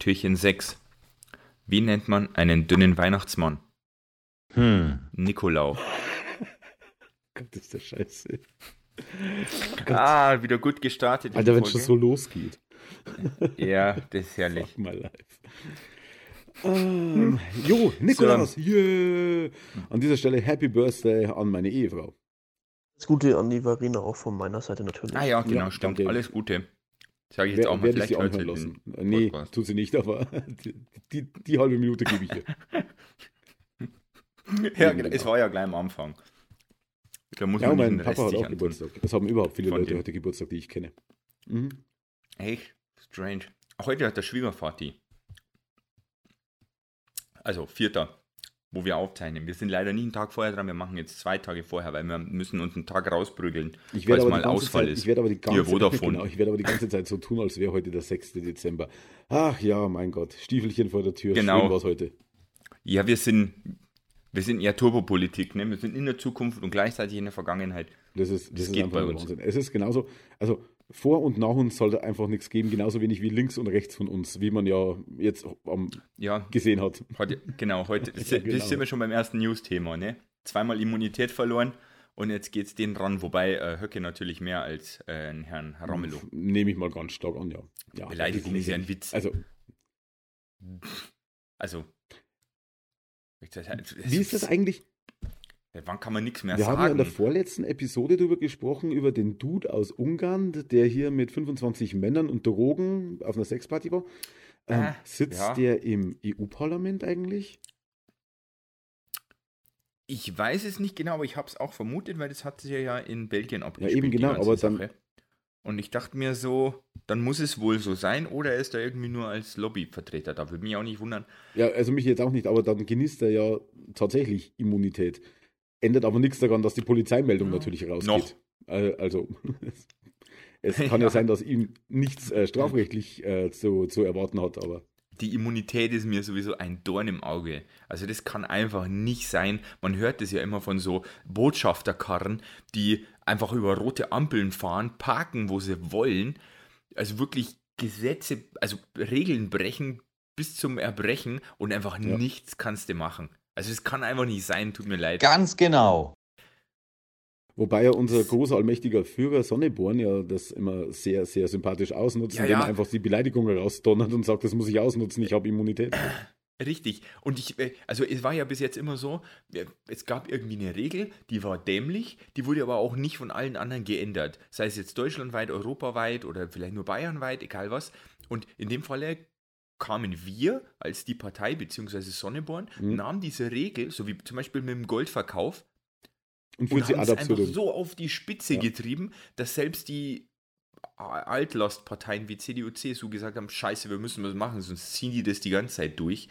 Türchen 6. Wie nennt man einen dünnen Weihnachtsmann? Hm. Nikolau. Gott, ist der Scheiße. Ah, wieder gut gestartet. Alter, wenn es schon so losgeht. Ja, das ist herrlich. Fuck my life. Ähm, jo, Nikolaus, yeah. An dieser Stelle Happy Birthday an meine Ehefrau. Das Gute an die Varina auch von meiner Seite natürlich. Ah ja, genau, Ja, stimmt. danke. Alles Gute. Sage ich jetzt auch mal. werde ich Vielleicht sie hört sie lassen. Äh, Nee, Podcast. tut sie nicht, aber die, die, die halbe Minute gebe ich ihr. Ja, genau. Es war ja gleich am Anfang. Da muss Ja, mein Papa hat auch antun. Geburtstag. Es haben überhaupt viele Von Leute dem. heute Geburtstag, die ich kenne. Mhm. Echt? Strange. Heute hat der Schwiegervati. Also, vierter, wo wir aufzeichnen. Wir sind leider nie einen Tag vorher dran, wir machen jetzt zwei Tage vorher, weil wir müssen uns einen Tag rausprügeln, die mal Ausfall Zeit, ist. ich werde aber die ganze genau, ich werde aber die ganze Zeit so tun, als wäre heute der 6. Dezember. Ach ja, mein Gott, Stiefelchen vor der Tür. Genau. Schön war's heute. Ja, wir sind, wir sind eher Turbopolitik, ne? Wir sind in der Zukunft und gleichzeitig in der Vergangenheit. Das ist, das Das ist geht einfach bei uns. Wahnsinn. Es ist genauso, also vor und nach uns sollte einfach nichts geben, genauso wenig wie links und rechts von uns, wie man ja jetzt am, Ja, gesehen hat. heute, genau, heute Ja, genau. sind wir schon beim ersten News-Thema, ne? Zweimal Immunität verloren und jetzt geht's denen ran, wobei äh, Höcke natürlich mehr als äh, Herrn Ramelow. Nehme ich mal ganz stark an, ja. ja Beleidigung ist ja ein Witz. Also, Also. wie ist das eigentlich? Wann kann man nichts mehr Wir haben ja in sagen? der vorletzten Episode darüber gesprochen, über den Dude aus Ungarn, der hier mit 25 Männern und Drogen auf einer Sexparty war. Ähm, Ah, sitzt ja. der im EU-Parlament eigentlich? Ich weiß es nicht genau, aber ich habe es auch vermutet, weil das hat sich ja in Belgien abgespielt. eben die genau, aber dann- Sache. Und ich dachte mir so, dann muss es wohl so sein, oder er ist da irgendwie nur als Lobbyvertreter da. Würde mich auch nicht wundern. Ja, also mich jetzt auch nicht, aber dann genießt er ja tatsächlich Immunität. Ändert aber nichts daran, dass die Polizeimeldung Ja. natürlich rausgeht. Noch. Also, es kann ja. Ja. sein, dass ihm nichts äh, strafrechtlich äh, zu, zu erwarten hat, aber Die Immunität ist mir sowieso ein Dorn im Auge. Also das kann einfach nicht sein. Man hört das ja immer von so Botschafterkarren, die einfach über rote Ampeln fahren, parken, wo sie wollen. Also wirklich Gesetze, also Regeln brechen bis zum Erbrechen und einfach Ja. nichts kannst du machen. Also es kann einfach nicht sein, tut mir leid. Ganz genau. Wobei ja unser großer allmächtiger Führer Sonneborn ja das immer sehr, sehr sympathisch ausnutzt, Ja, indem ja. er einfach die Beleidigungen rausdonnert und sagt, das muss ich ausnutzen, ich habe Immunität. Richtig. Und ich, äh, also es war ja bis jetzt immer so, äh, es gab irgendwie eine Regel, die war dämlich, die wurde aber auch nicht von allen anderen geändert. Sei es jetzt deutschlandweit, europaweit oder vielleicht nur bayernweit, egal was. Und in dem Falle kamen wir als die Partei beziehungsweise Sonneborn, Mhm. nahmen diese Regel, so wie zum Beispiel mit dem Goldverkauf, Und und sie haben es einfach so auf die Spitze Ja. getrieben, dass selbst die Altlastparteien wie CDU, CSU gesagt haben, scheiße, wir müssen was machen, sonst ziehen die das die ganze Zeit durch.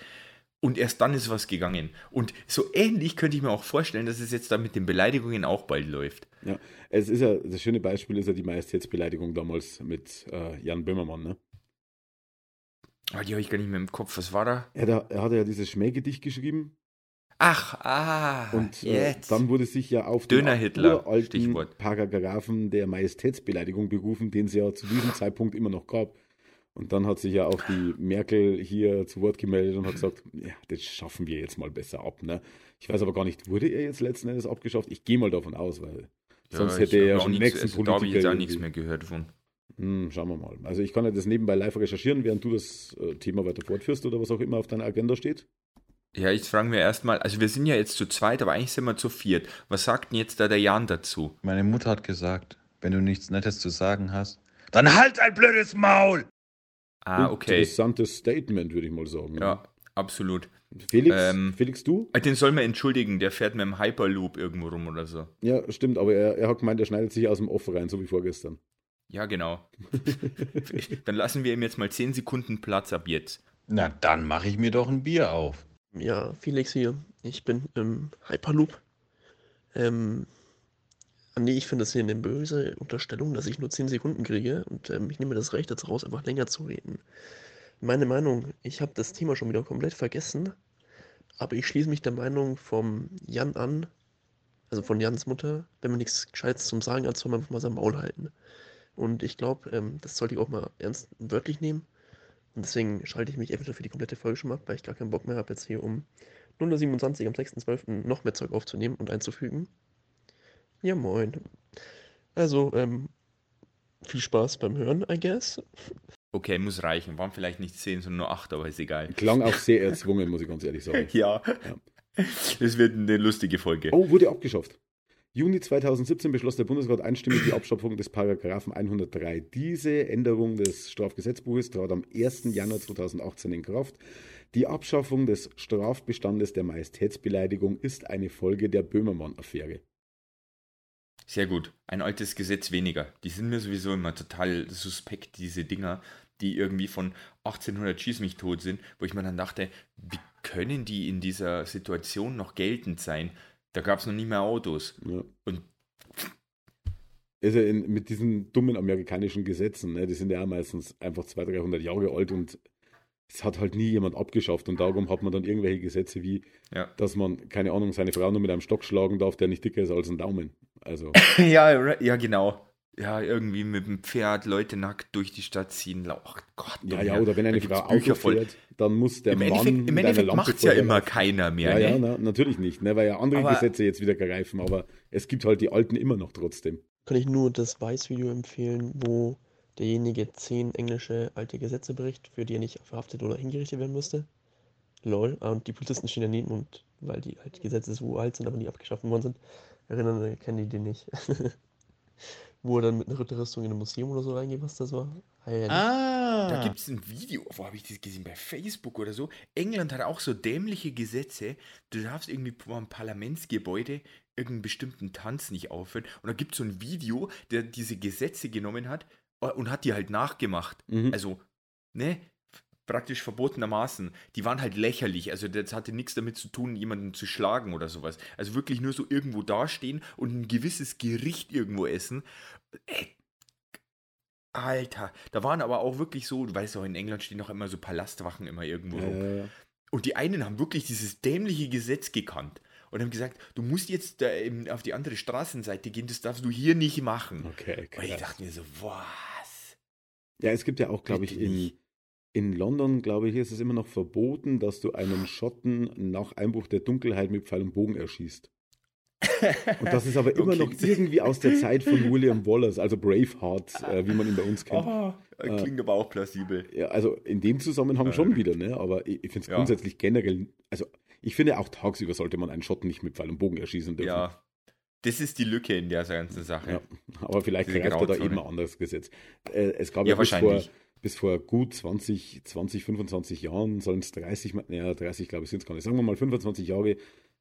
Und erst dann ist was gegangen. Und so ähnlich könnte ich mir auch vorstellen, dass es jetzt da mit den Beleidigungen auch bald läuft. Ja, es ist ja, das schöne Beispiel ist ja die Majestätsbeleidigung damals mit äh, Jan Böhmermann. Ne? Aber die habe ich gar nicht mehr im Kopf. Was war da? Er, hat ja- er hat ja dieses Schmähgedicht geschrieben Ach, ah, und äh, jetzt. dann wurde sich ja auf Döner den Hitler, uralten Stichwort. Paragraphen der Majestätsbeleidigung berufen, den es ja zu diesem Zeitpunkt immer noch gab. Und dann hat sich ja auch die Merkel hier zu Wort gemeldet und hat gesagt, ja, das schaffen wir jetzt mal besser ab. Ne? Ich weiß aber gar nicht, wurde er jetzt letzten Endes abgeschafft? Ich gehe mal davon aus, weil sonst ich hätte er ja schon nichts- nächsten also Da habe ich jetzt Politiker auch nichts mehr gehört von. Hm, schauen wir mal. Also ich kann ja das nebenbei live recherchieren, während du das äh, Thema weiter fortführst oder was auch immer auf deiner Agenda steht. Ja, jetzt fragen wir erstmal, also wir sind ja jetzt zu zweit, aber eigentlich sind wir zu viert. Was sagt denn jetzt da der Jan dazu? Meine Mutter hat gesagt, wenn du nichts Nettes zu sagen hast, dann halt ein blödes Maul! Ah, okay. Interessantes Statement, würde ich mal sagen. Ja, absolut. Felix, Ähm, Felix, du? Äh, Den soll man entschuldigen, der fährt mit dem Hyperloop irgendwo rum oder so. Ja, stimmt, aber er, er hat gemeint, er schneidet sich aus dem Off rein, so wie vorgestern. Ja, genau. Dann lassen wir ihm jetzt mal 10 Sekunden Platz ab jetzt. Na, dann mache ich mir doch ein Bier auf. Ja, Felix hier. Ich bin im Hyperloop. Ähm, nee, ich finde das hier eine böse Unterstellung, dass ich nur 10 Sekunden kriege und ähm, ich nehme das Recht jetzt raus, einfach länger zu reden. Meine Meinung, ich habe das Thema schon wieder komplett vergessen, aber ich schließe mich der Meinung vom Jan an, also von Jans Mutter, wenn man nichts Gescheites zum Sagen hat, soll man einfach mal sein Maul halten. Und ich glaube, ähm, das sollte ich auch mal ernst wörtlich nehmen. Und deswegen schalte ich mich eventuell für die komplette Folge schon mal ab, weil ich gar keinen Bock mehr habe, jetzt hier um 0.27 Uhr am 6.12. noch mehr Zeug aufzunehmen und einzufügen. Ja, moin. Also, ähm, viel Spaß beim Hören, I guess. Okay, muss reichen. Waren vielleicht nicht 10, sondern nur 8, aber ist egal. Klang auch sehr erzwungen, muss ich ganz ehrlich sagen. Ja. Es wird eine lustige Folge. Oh, wurde abgeschafft. Juni 2017 beschloss der Bundesrat einstimmig die Abschaffung des Paragraphen 103. Diese Änderung des Strafgesetzbuches trat am 1. Januar 2018 in Kraft. Die Abschaffung des Strafbestandes der Majestätsbeleidigung ist eine Folge der Böhmermann-Affäre. Sehr gut. Ein altes Gesetz weniger. Die sind mir sowieso immer total suspekt, diese Dinger, die irgendwie von 1800 Schieß mich tot sind, wo ich mir dann dachte, wie können die in dieser Situation noch geltend sein? Da gab es noch nie mehr Autos. Ja. Und Also in, mit diesen dummen amerikanischen Gesetzen, ne, die sind ja meistens einfach 200, 300 Jahre alt und es hat halt nie jemand abgeschafft und darum hat man dann irgendwelche Gesetze wie, ja. dass man, keine Ahnung, seine Frau nur mit einem Stock schlagen darf, der nicht dicker ist als ein Daumen. Also, ja, ja, genau. Ja, irgendwie mit dem Pferd Leute nackt durch die Stadt ziehen. Oh Gott. ja, ja, oder wenn eine Frau Bücher Auto voll. fährt, dann muss der Im Mann Endeffekt, im Endeffekt macht es ja immer keiner mehr. Ja, ja, ne? na, natürlich nicht, ne, weil ja andere Aber- Gesetze jetzt wieder greifen, aber es gibt halt die alten immer noch trotzdem. Kann ich nur das Weiß-Video empfehlen, wo derjenige zehn englische alte Gesetze bricht, für die er nicht verhaftet oder hingerichtet werden müsste. Lol. Ah, Und die Polizisten stehen daneben und weil die halt Gesetze so alt sind, aber nie abgeschafft worden sind, erinnern, äh, kennen die den nicht. wo er dann mit einer Ritterrüstung in ein Museum oder so reingeht, was das war. Ah, Ah. Da gibt es ein Video, wo habe ich das gesehen? Bei Facebook oder so. England hat auch so dämliche Gesetze. Du darfst irgendwie vor einem Parlamentsgebäude irgendeinen bestimmten Tanz nicht aufhören. Und da gibt es so ein Video, der diese Gesetze genommen hat äh, und hat die halt nachgemacht. Mhm. Also, ne? Praktisch verbotenermaßen. Die waren halt lächerlich. Also, das hatte nichts damit zu tun, jemanden zu schlagen oder sowas. Also wirklich nur so irgendwo dastehen und ein gewisses Gericht irgendwo essen. Ey, Alter, da waren aber auch wirklich so, du weißt auch, in England stehen auch immer so Palastwachen immer irgendwo Ja, rum. ja, ja. Und die einen haben wirklich dieses dämliche Gesetz gekannt und haben gesagt, du musst jetzt auf die andere Straßenseite gehen, das darfst du hier nicht machen. Okay, Und ich dachte mir so, was? Ja, es gibt ja auch, glaube ich, in, nicht. In London, glaube ich, ist es immer noch verboten, dass du einen Schotten nach Einbruch der Dunkelheit mit Pfeil und Bogen erschießt. Und das ist aber immer Okay. noch irgendwie aus der Zeit von William Wallace, also Braveheart, äh, wie man ihn bei uns kennt. Oh, klingt aber auch plausibel. Ja, also in dem Zusammenhang Äh. schon wieder, ne? aber ich, ich finde es Ja. grundsätzlich generell, also ich finde auch tagsüber sollte man einen Schotten nicht mit Pfeil und Bogen erschießen dürfen. Ja, das ist die Lücke in der ganzen Sache. Ja, aber vielleicht greift er da eben ein anderes Gesetz. Äh, es gab Ja, ja, bis, vor. Bis vor gut 20, 20 25 Jahren, sollen es 30, mal- naja, 30 glaube ich sind es gar nicht, sagen wir mal 25 Jahre,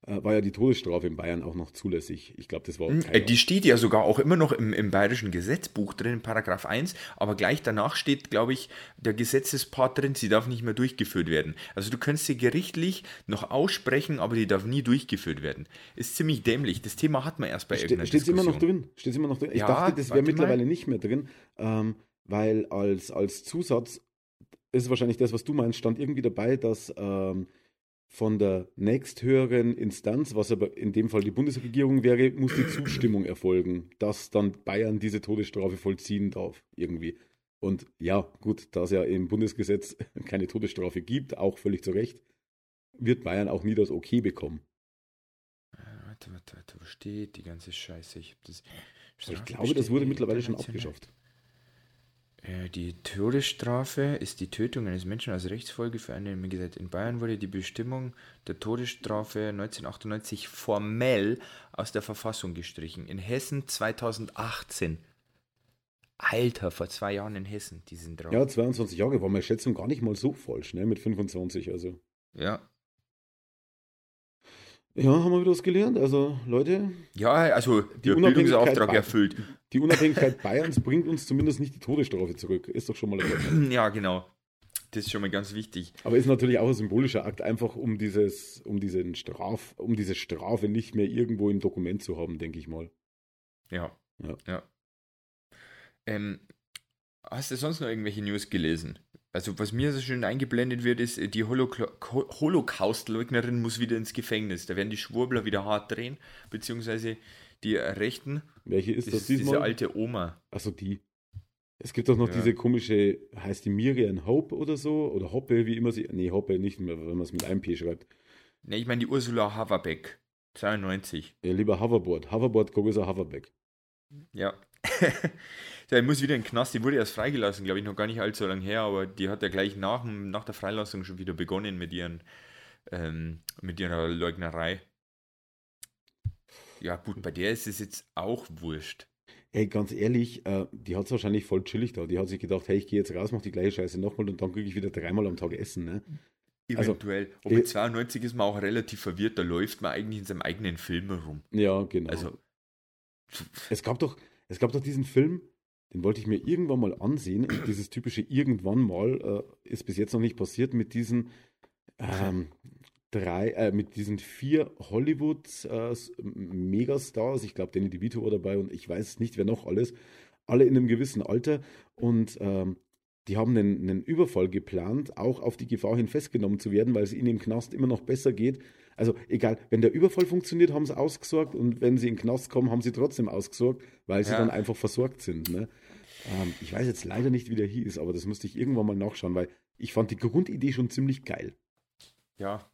äh, war ja die Todesstrafe in Bayern auch noch zulässig. Ich glaube, das war äh, Die steht ja sogar auch immer noch im, im bayerischen Gesetzbuch drin, in Paragraph 1, aber gleich danach steht, glaube ich, der Gesetzespart drin, sie darf nicht mehr durchgeführt werden. Also du könntest sie gerichtlich noch aussprechen, aber die darf nie durchgeführt werden. Ist ziemlich dämlich. Das Thema hat man erst bei Ste irgendeiner Steht es immer noch drin? Steht's immer noch drin? Ich Ja, dachte, das wäre warte mal. mittlerweile nicht mehr drin, ähm, weil als, als Zusatz ist wahrscheinlich das, was du meinst, stand irgendwie dabei, dass ähm, von der nächsthöheren Instanz, was aber in dem Fall die Bundesregierung wäre, muss die Zustimmung erfolgen, dass dann Bayern diese Todesstrafe vollziehen darf, irgendwie. Und ja, gut, da es ja im Bundesgesetz keine Todesstrafe gibt, auch völlig zu Recht, wird Bayern auch nie das Okay bekommen. Äh, Warte, warte, warte, wo steht die ganze Scheiße? Ich, hab das ich glaube, das wurde mittlerweile schon abgeschafft. Äh, Die Todesstrafe ist die Tötung eines Menschen als Rechtsfolge für einen im Gesetz. In Bayern wurde die Bestimmung der Todesstrafe 1998 formell aus der Verfassung gestrichen. In Hessen 2018. Alter, vor zwei Jahren in Hessen, die sind drauf. Ja, 22 Jahre war meine Schätzung gar nicht mal so falsch, ne? Mit 25, also. ja. Ja, haben wir wieder was gelernt. Also, Leute, Ja, also Die der Bildungsauftrag erfüllt. die Unabhängigkeit Bayerns bringt uns zumindest nicht die Todesstrafe zurück. Ist doch schon mal ein. Ja, genau. Das ist schon mal ganz wichtig. Aber ist natürlich auch ein symbolischer Akt, einfach um dieses, um diesen Straf, um diese Strafe nicht mehr irgendwo im Dokument zu haben, denke ich mal. Ja. Ja. ja. Ähm, hast du sonst noch irgendwelche News gelesen? Also, was mir so schön eingeblendet wird, ist, die Holokla- Ho- Holocaust-Leugnerin muss wieder ins Gefängnis. Da werden die Schwurbler wieder hart drehen, beziehungsweise die Rechten. Welche ist Das das, ist diese diesmal? alte Oma. Achso, die. Es gibt auch noch Ja. diese komische, heißt die Miriam Hope oder so? Oder Hoppe, wie immer sie. Nee, Hoppe nicht mehr, wenn man es mit einem P schreibt. Ne, ich meine die Ursula Haverbeck. 92. Ja, lieber Hoverboard. Hoverboard größer Hoverback. Ja. der muss wieder in den Knast. Die wurde erst freigelassen, glaube ich, noch gar nicht allzu lange her, aber die hat ja gleich nach, nach der Freilassung schon wieder begonnen mit ihren ähm, mit ihrer Leugnerei. Ja, gut, bei der ist es jetzt auch wurscht. Ey, ganz ehrlich, äh, die hat es wahrscheinlich voll chillig da. Die hat sich gedacht, hey, ich gehe jetzt raus, mach die gleiche Scheiße nochmal und dann kriege ich wieder dreimal am Tag Essen. Ne? Also, Eventuell. Und eh- mit 92 ist man auch relativ verwirrt, da läuft man eigentlich in seinem eigenen Film rum. Ja, genau. Also, Es gab doch, es gab doch diesen Film, den wollte ich mir irgendwann mal ansehen. Und dieses typische irgendwann mal äh, ist bis jetzt noch nicht passiert mit diesen ähm, drei, äh, mit diesen vier Hollywood äh. Ich glaube, Danny DeVito war dabei und ich weiß nicht, wer noch alles. Alle in einem gewissen Alter und ähm, die haben einen, einen Überfall geplant, auch auf die Gefahr hin festgenommen zu werden, weil es ihnen im Knast immer noch besser geht. Also egal, wenn der Überfall funktioniert, haben sie ausgesorgt und wenn sie in den Knast kommen, haben sie trotzdem ausgesorgt, weil sie Ja. dann einfach versorgt sind. Ne? Ähm, ich weiß jetzt leider nicht, wie der hieß, aber das müsste ich irgendwann mal nachschauen, weil ich fand die Grundidee schon ziemlich geil. ja.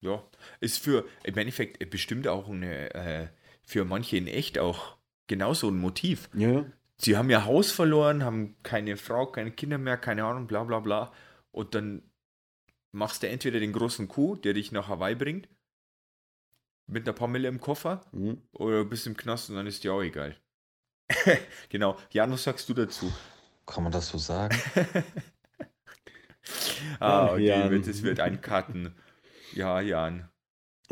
Ja. Ist für, im Endeffekt bestimmt auch eine, äh, für manche in echt auch genauso ein Motiv. Ja. Sie haben ihr Haus verloren, haben keine Frau, keine Kinder mehr, keine Ahnung, bla bla bla. Und dann machst du entweder den großen Coup, der dich nach Hawaii bringt, mit einer paar Mille im Koffer, Mhm. oder bist im Knast und dann ist dir auch egal. genau. Jan, was sagst du dazu? Kann man das so sagen? Ah, Ach, okay, Jan. wird, es wird ein Cutten. Ja, Jan,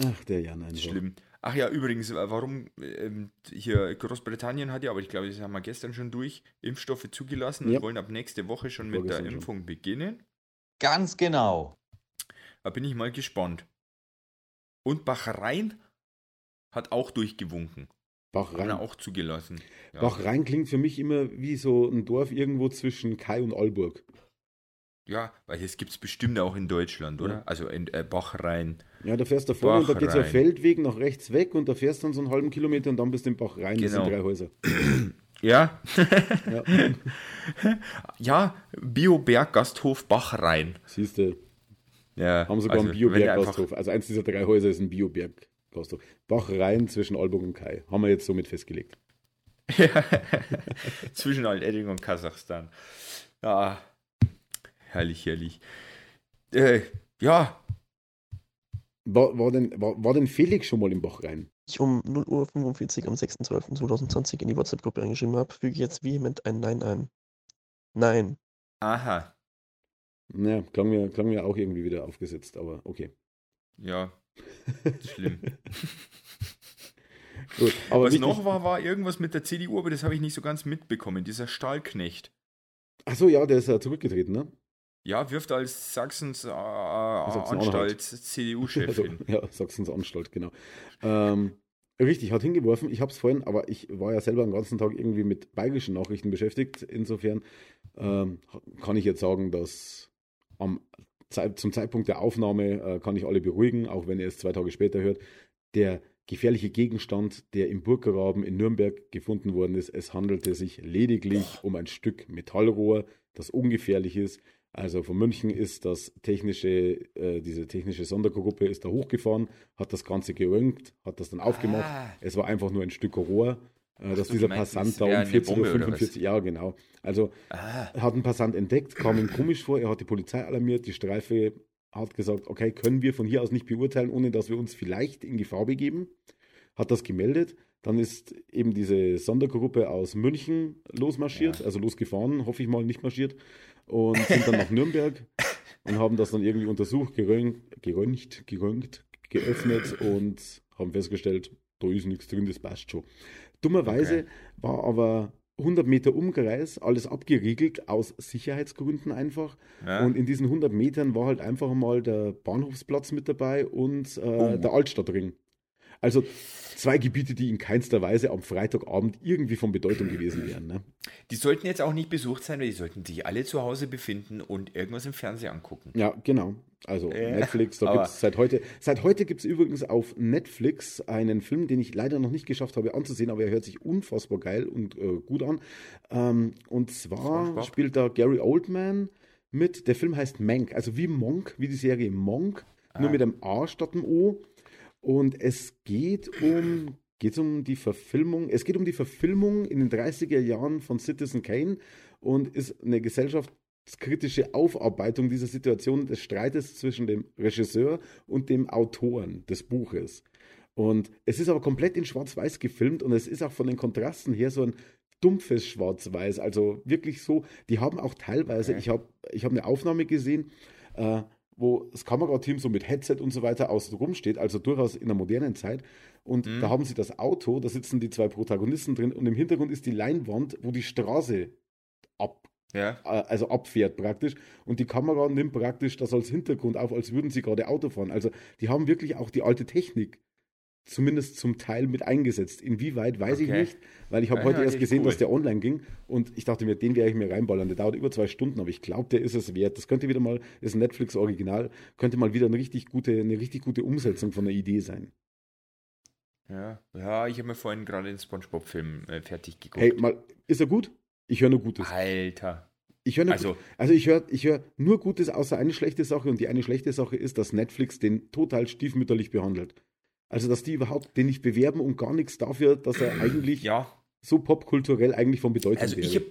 Ach, der Jan einfach. schlimm. Ach ja, übrigens, äh, warum ähm, hier Großbritannien hat ja, aber ich glaube, das haben wir gestern schon durch, Impfstoffe zugelassen Ja. und wollen ab nächste Woche schon mit der Vorgestern schon. Impfung beginnen. Ganz genau. Da bin ich mal gespannt. Und Bachrhein hat auch durchgewunken. Bachrhein. wir auch zugelassen. Ja. Bachrhein klingt für mich immer wie so ein Dorf irgendwo zwischen Kai und Aalburg. ja, weil das gibt es bestimmt auch in Deutschland, oder? Ja. Also in äh, Bachrhein. Ja, da fährst du vorne und da geht so ein Bachrhein. Feldweg nach rechts weg und da fährst du dann so einen halben Kilometer und dann bist du im Bach rein. Das Genau. sind drei Häuser. Ja. Ja, ja, Bioberg-Gasthof Bachrhein. siehst du, Ja, haben sogar also, einen Bioberg-Gasthof. Also eins dieser drei Häuser ist ein Bioberg-Gasthof. Bach rein zwischen Aalburg und Kai. Haben wir jetzt somit festgelegt. Ja. Zwischen Alt-Edding und Kasachstan. Ja, herrlich, herrlich. Äh, ja, War, war, denn, war, war denn Felix schon mal im Bach rein? ich um 0 Uhr 45 am 6.12.2020 in die WhatsApp-Gruppe eingeschrieben habe, füge ich jetzt vehement ein Nein ein. Nein. aha, Ja, klang mir, klang mir auch irgendwie wieder aufgesetzt, aber okay. ja, schlimm. Gut, aber Was noch war, war irgendwas mit der CDU, aber das habe ich nicht so ganz mitbekommen. Dieser Stahlknecht. Achso, ja, der ist ja zurückgetreten, ne? Ja, wirft als Sachsens äh, Sachsen-Anhalt. Anstalt CDU-Chef Also, ja, Sachsens Anstalt, genau. Ähm, richtig, hat hingeworfen. Ich habe es vorhin, aber ich war ja selber den ganzen Tag irgendwie mit bayerischen Nachrichten beschäftigt. Insofern ähm, kann ich jetzt sagen, dass am zum Zeitpunkt der Aufnahme äh, kann ich alle beruhigen, auch wenn ihr es zwei Tage später hört. Der gefährliche Gegenstand, der im Burggraben in Nürnberg gefunden worden ist, es handelte sich lediglich um ein Stück Metallrohr, das ungefährlich ist. Also von München ist das technische, äh, diese technische Sondergruppe ist da hochgefahren, hat das Ganze geröntgt, hat das dann aufgemacht. Ah. Es war einfach nur ein Stück Rohr, äh, dass so, dieser meinst, Passant da um eine 14.45 Bombe Uhr, oder was? ja genau. Also Ah, hat ein Passant entdeckt, kam ihm komisch vor, er hat die Polizei alarmiert, die Streife hat gesagt, okay, können wir von hier aus nicht beurteilen, ohne dass wir uns vielleicht in Gefahr begeben, hat das gemeldet, dann ist eben diese Sondergruppe aus München losmarschiert, Ja. also losgefahren, hoffe ich mal, nicht marschiert, und sind dann nach Nürnberg und haben das dann irgendwie untersucht, gerönt, gerönt, gerönt geöffnet und haben festgestellt, da ist nichts drin, das passt schon. Dummerweise Okay. war aber 100 Meter Umkreis alles abgeriegelt, aus Sicherheitsgründen einfach. ja. Und in diesen 100 Metern war halt einfach mal der Bahnhofsplatz mit dabei und äh, Oh. der Altstadtring. Also zwei Gebiete, die in keinster Weise am Freitagabend irgendwie von Bedeutung gewesen wären. Ne? Die sollten jetzt auch nicht besucht sein, weil die sollten sich alle zu Hause befinden und irgendwas im Fernsehen angucken. Ja, genau. Also Äh, Netflix, da gibt es seit heute, seit heute gibt es übrigens auf Netflix einen Film, den ich leider noch nicht geschafft habe anzusehen, aber er hört sich unfassbar geil und äh, gut an. Ähm, und zwar spielt da Gary Oldman mit. Der Film heißt Mank, also wie Monk, wie die Serie Monk, nur Ah. mit einem A statt einem O. Und es geht um, geht's um die Verfilmung, es geht um die Verfilmung in den 30er Jahren von Citizen Kane und ist eine gesellschaftskritische Aufarbeitung dieser Situation des Streites zwischen dem Regisseur und dem Autoren des Buches. Und es ist aber komplett in Schwarz-Weiß gefilmt und es ist auch von den Kontrasten her so ein dumpfes Schwarz-Weiß. Also wirklich so, die haben auch teilweise, Okay. ich habe ich hab eine Aufnahme gesehen, äh, wo das Kamerateam so mit Headset und so weiter außen rum steht, also durchaus in der modernen Zeit. Und Mhm. da haben sie das Auto, da sitzen die zwei Protagonisten drin und im Hintergrund ist die Leinwand, wo die Straße ab, Ja. äh, also abfährt praktisch. Und die Kamera nimmt praktisch das als Hintergrund auf, als würden sie gerade Auto fahren. Also die haben wirklich auch die alte Technik zumindest zum Teil mit eingesetzt. Inwieweit, weiß ich Okay. nicht, weil ich habe Ja, heute ja, erst gesehen, cool. dass der online ging und ich dachte mir, den werde ich mir reinballern. Der dauert über zwei Stunden, aber ich glaube, der ist es wert. Das könnte wieder mal, ist ein Netflix-Original, könnte mal wieder eine richtig gute, eine richtig gute Umsetzung von der Idee sein. Ja, ja ich habe mir vorhin gerade den Spongebob-Film äh, fertig geguckt. Hey, mal, ist er gut? Ich höre nur Gutes. Alter. Ich höre nur, Also- also ich höre ich hör nur Gutes außer eine schlechte Sache und die eine schlechte Sache ist, dass Netflix den total stiefmütterlich behandelt. Also, dass die überhaupt den nicht bewerben und gar nichts dafür, dass er eigentlich Ja, so popkulturell eigentlich von Bedeutung also wäre. ich habe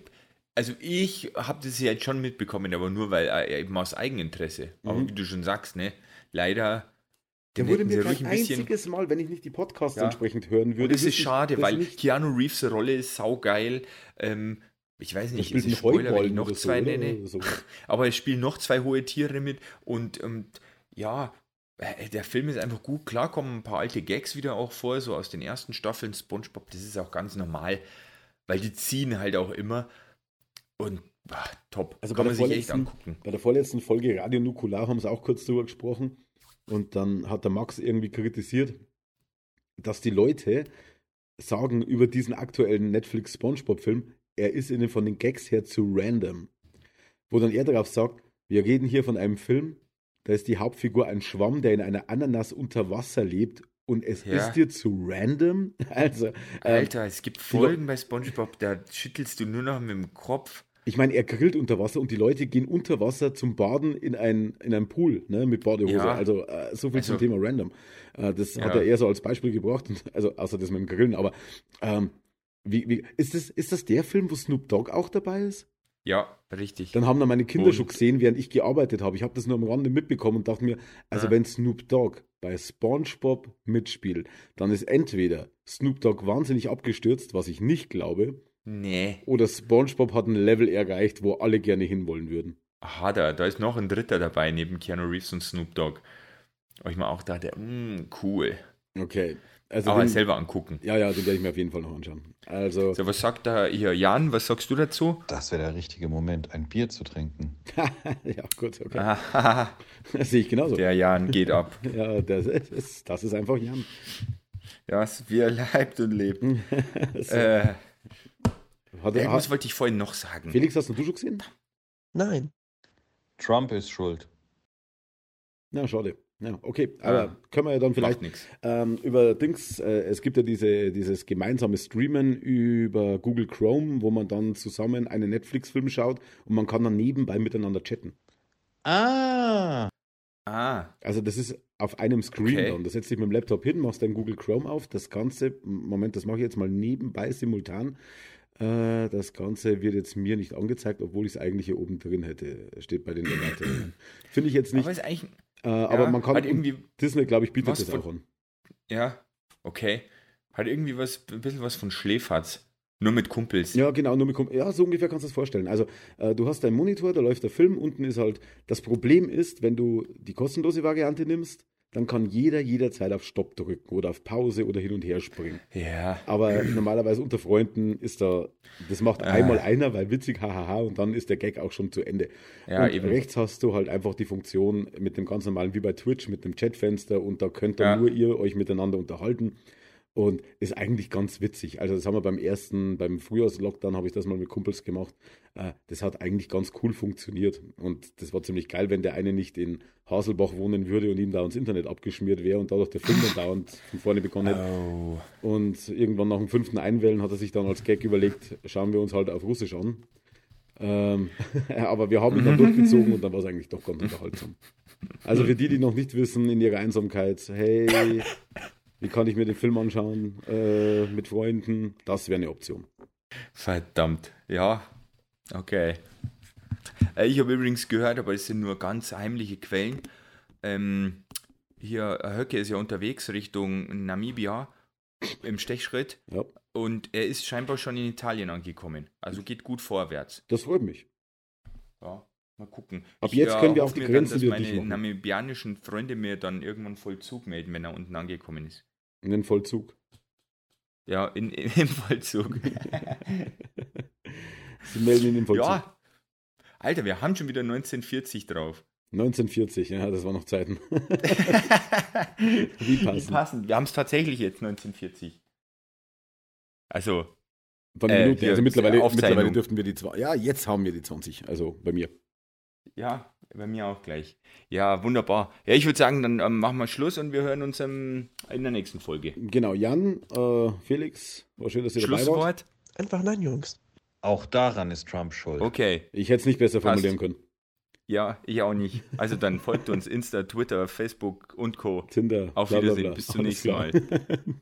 also ich habe das jetzt schon mitbekommen, aber nur weil äh, eben aus Eigeninteresse. Aber Mhm. wie du schon sagst, ne, leider Der wurde mir kein ein einziges Mal, wenn ich nicht die Podcasts Ja. entsprechend hören würde. Und das ist schade, das weil nicht. Keanu Reeves Rolle ist saugeil. Ähm, ich weiß nicht, ist einen Spoiler, wenn ich noch so, zwei oder? nenne. So. Aber es spielen noch zwei hohe Tiere mit und ähm, ja, der Film ist einfach gut. Klar kommen ein paar alte Gags wieder auch vor, so aus den ersten Staffeln SpongeBob, das ist auch ganz normal, weil die ziehen halt auch immer und ah, top. Also Kann man sich echt angucken. Bei der vorletzten Folge Radio Nukular haben sie auch kurz drüber gesprochen. Und dann hat der Max irgendwie kritisiert, dass die Leute sagen über diesen aktuellen Netflix SpongeBob-Film, er ist ihnen von den Gags her zu random. Wo dann er darauf sagt, wir reden hier von einem Film, da ist die Hauptfigur ein Schwamm, der in einer Ananas unter Wasser lebt und es Ja. ist dir zu random. Also, ähm, Alter, es gibt Folgen bei SpongeBob, da schüttelst du nur noch mit dem Kopf. Ich meine, er grillt unter Wasser und die Leute gehen unter Wasser zum Baden in ein, in einen Pool ne, mit Badehose. Ja. Also äh, so viel Also- zum Thema Random. Äh, das Ja. hat er eher so als Beispiel gebracht, und, also außer das mit dem Grillen. Aber ähm, wie, wie, ist, das, ist das der Film, wo Snoop Dogg auch dabei ist? Ja, richtig. Dann haben da meine Kinder Und- schon gesehen, während ich gearbeitet habe. Ich habe das nur am Rande mitbekommen und dachte mir, also Ja. wenn Snoop Dogg bei SpongeBob mitspielt, dann ist entweder Snoop Dogg wahnsinnig abgestürzt, was ich nicht glaube, Nee. oder SpongeBob hat ein Level erreicht, wo alle gerne hinwollen würden. Hat er, da ist noch ein dritter dabei, neben Keanu Reeves und Snoop Dogg. Wo ich mir auch dachte, mm, cool. Okay. Also Aber den, selber angucken. ja, ja, den werde ich mir auf jeden Fall noch anschauen. Also, So, was sagt da hier Jan? Was sagst du dazu? Das wäre der richtige Moment, ein Bier zu trinken. ja, gut, okay. Aha, Das sehe ich genauso. der Jan geht ab. Ja, das ist, das ist einfach Jan. Ja, wie er leibt und lebt. So. Äh, Hat, irgendwas hat, wollte ich vorhin noch sagen. Felix, hast du schon gesehen? Nein. Trump ist schuld. Na, schade. Ja, okay, aber Ah. können wir ja dann vielleicht ähm, über Dings, äh, es gibt ja diese, dieses gemeinsame Streamen über Google Chrome, wo man dann zusammen einen Netflix-Film schaut und man kann dann nebenbei miteinander chatten. Ah! Ah, Also das ist auf einem Screen Okay. dann. Da setzt dich mit dem Laptop hin, machst dein Google Chrome auf. Das Ganze, Moment, das mache ich jetzt mal nebenbei simultan. Äh, das Ganze wird jetzt mir nicht angezeigt, obwohl ich es eigentlich hier oben drin hätte. Steht bei den Erweiterungen. Finde ich jetzt nicht. aber ist eigentlich, äh, aber ja, man kann hat irgendwie, Disney, glaube ich, bietet das von- auch an. ja, okay. Hat irgendwie was, ein bisschen was von Schläferz. Nur mit Kumpels. Ja, genau, nur mit Kom ja, so ungefähr kannst du das vorstellen. Also, äh, du hast deinen Monitor, da läuft der Film, unten ist halt, das Problem ist, wenn du die kostenlose Variante nimmst, dann kann jeder jederzeit auf Stopp drücken oder auf Pause oder hin und her springen. Ja. Aber normalerweise unter Freunden ist da, das macht einmal einer, weil witzig, hahaha, und dann ist der Gag auch schon zu Ende. Ja, und eben. rechts hast du halt einfach die Funktion mit dem ganz normalen, wie bei Twitch, mit dem Chatfenster und da könnt dann Ja. nur ihr euch miteinander unterhalten. Und ist eigentlich ganz witzig. Also, das haben wir beim ersten, beim Frühjahrslockdown habe ich das mal mit Kumpels gemacht. Äh, Das hat eigentlich ganz cool funktioniert. Und das war ziemlich geil, wenn der eine nicht in Haselbach wohnen würde und ihm da ins Internet abgeschmiert wäre und dadurch der Film dann dauernd von vorne begonnen hätte. Oh. Und irgendwann nach dem fünften Einwählen hat er sich dann als Gag überlegt, schauen wir uns halt auf Russisch an. Ähm, aber wir haben ihn dann durchgezogen und dann war es eigentlich doch ganz unterhaltsam. Also für die, die noch nicht wissen, in ihrer Einsamkeit, hey, wie kann ich mir den Film anschauen äh, mit Freunden, das wäre eine Option. Verdammt. Ja. Okay. Äh, Ich habe übrigens gehört, aber es sind nur ganz heimliche Quellen. Ähm, hier, äh, Höcke ist ja unterwegs Richtung Namibia im Stechschritt Ja, und er ist scheinbar schon in Italien angekommen. Also geht gut vorwärts. das freut mich. Ja, mal gucken. Ab jetzt können wir auch die Grenzen dann, dass meine namibianischen Freunde mir dann irgendwann Vollzug melden, wenn er unten angekommen ist. In den Vollzug. Ja, in, in, im Vollzug. Sie melden ihn im Vollzug. ja. Alter, wir haben schon wieder 1940 drauf. 1940, ja, das waren noch Zeiten. Wie Wie passend. passend. Wir haben es tatsächlich jetzt 1940. Also, Von Äh, Minuten, hier, also mittlerweile, mittlerweile dürften wir die zwei. Ja, jetzt haben wir die 20, also bei mir. Ja, bei mir auch gleich. Ja, wunderbar. Ja, ich würde sagen, dann ähm, machen wir Schluss und wir hören uns ähm, in der nächsten Folge. Genau, Jan, äh, Felix, war schön, dass ihr dabei wart. Schlusswort? Einfach nein, Jungs. Auch daran ist Trump schuld. Okay. Ich hätte es nicht besser Passt. formulieren können. Ja, ich auch nicht. Also dann folgt uns Insta, Twitter, Facebook und Co. Tinder. Auf bla, bla, Wiedersehen. bla. Bis zum Alles nächsten klar. Mal.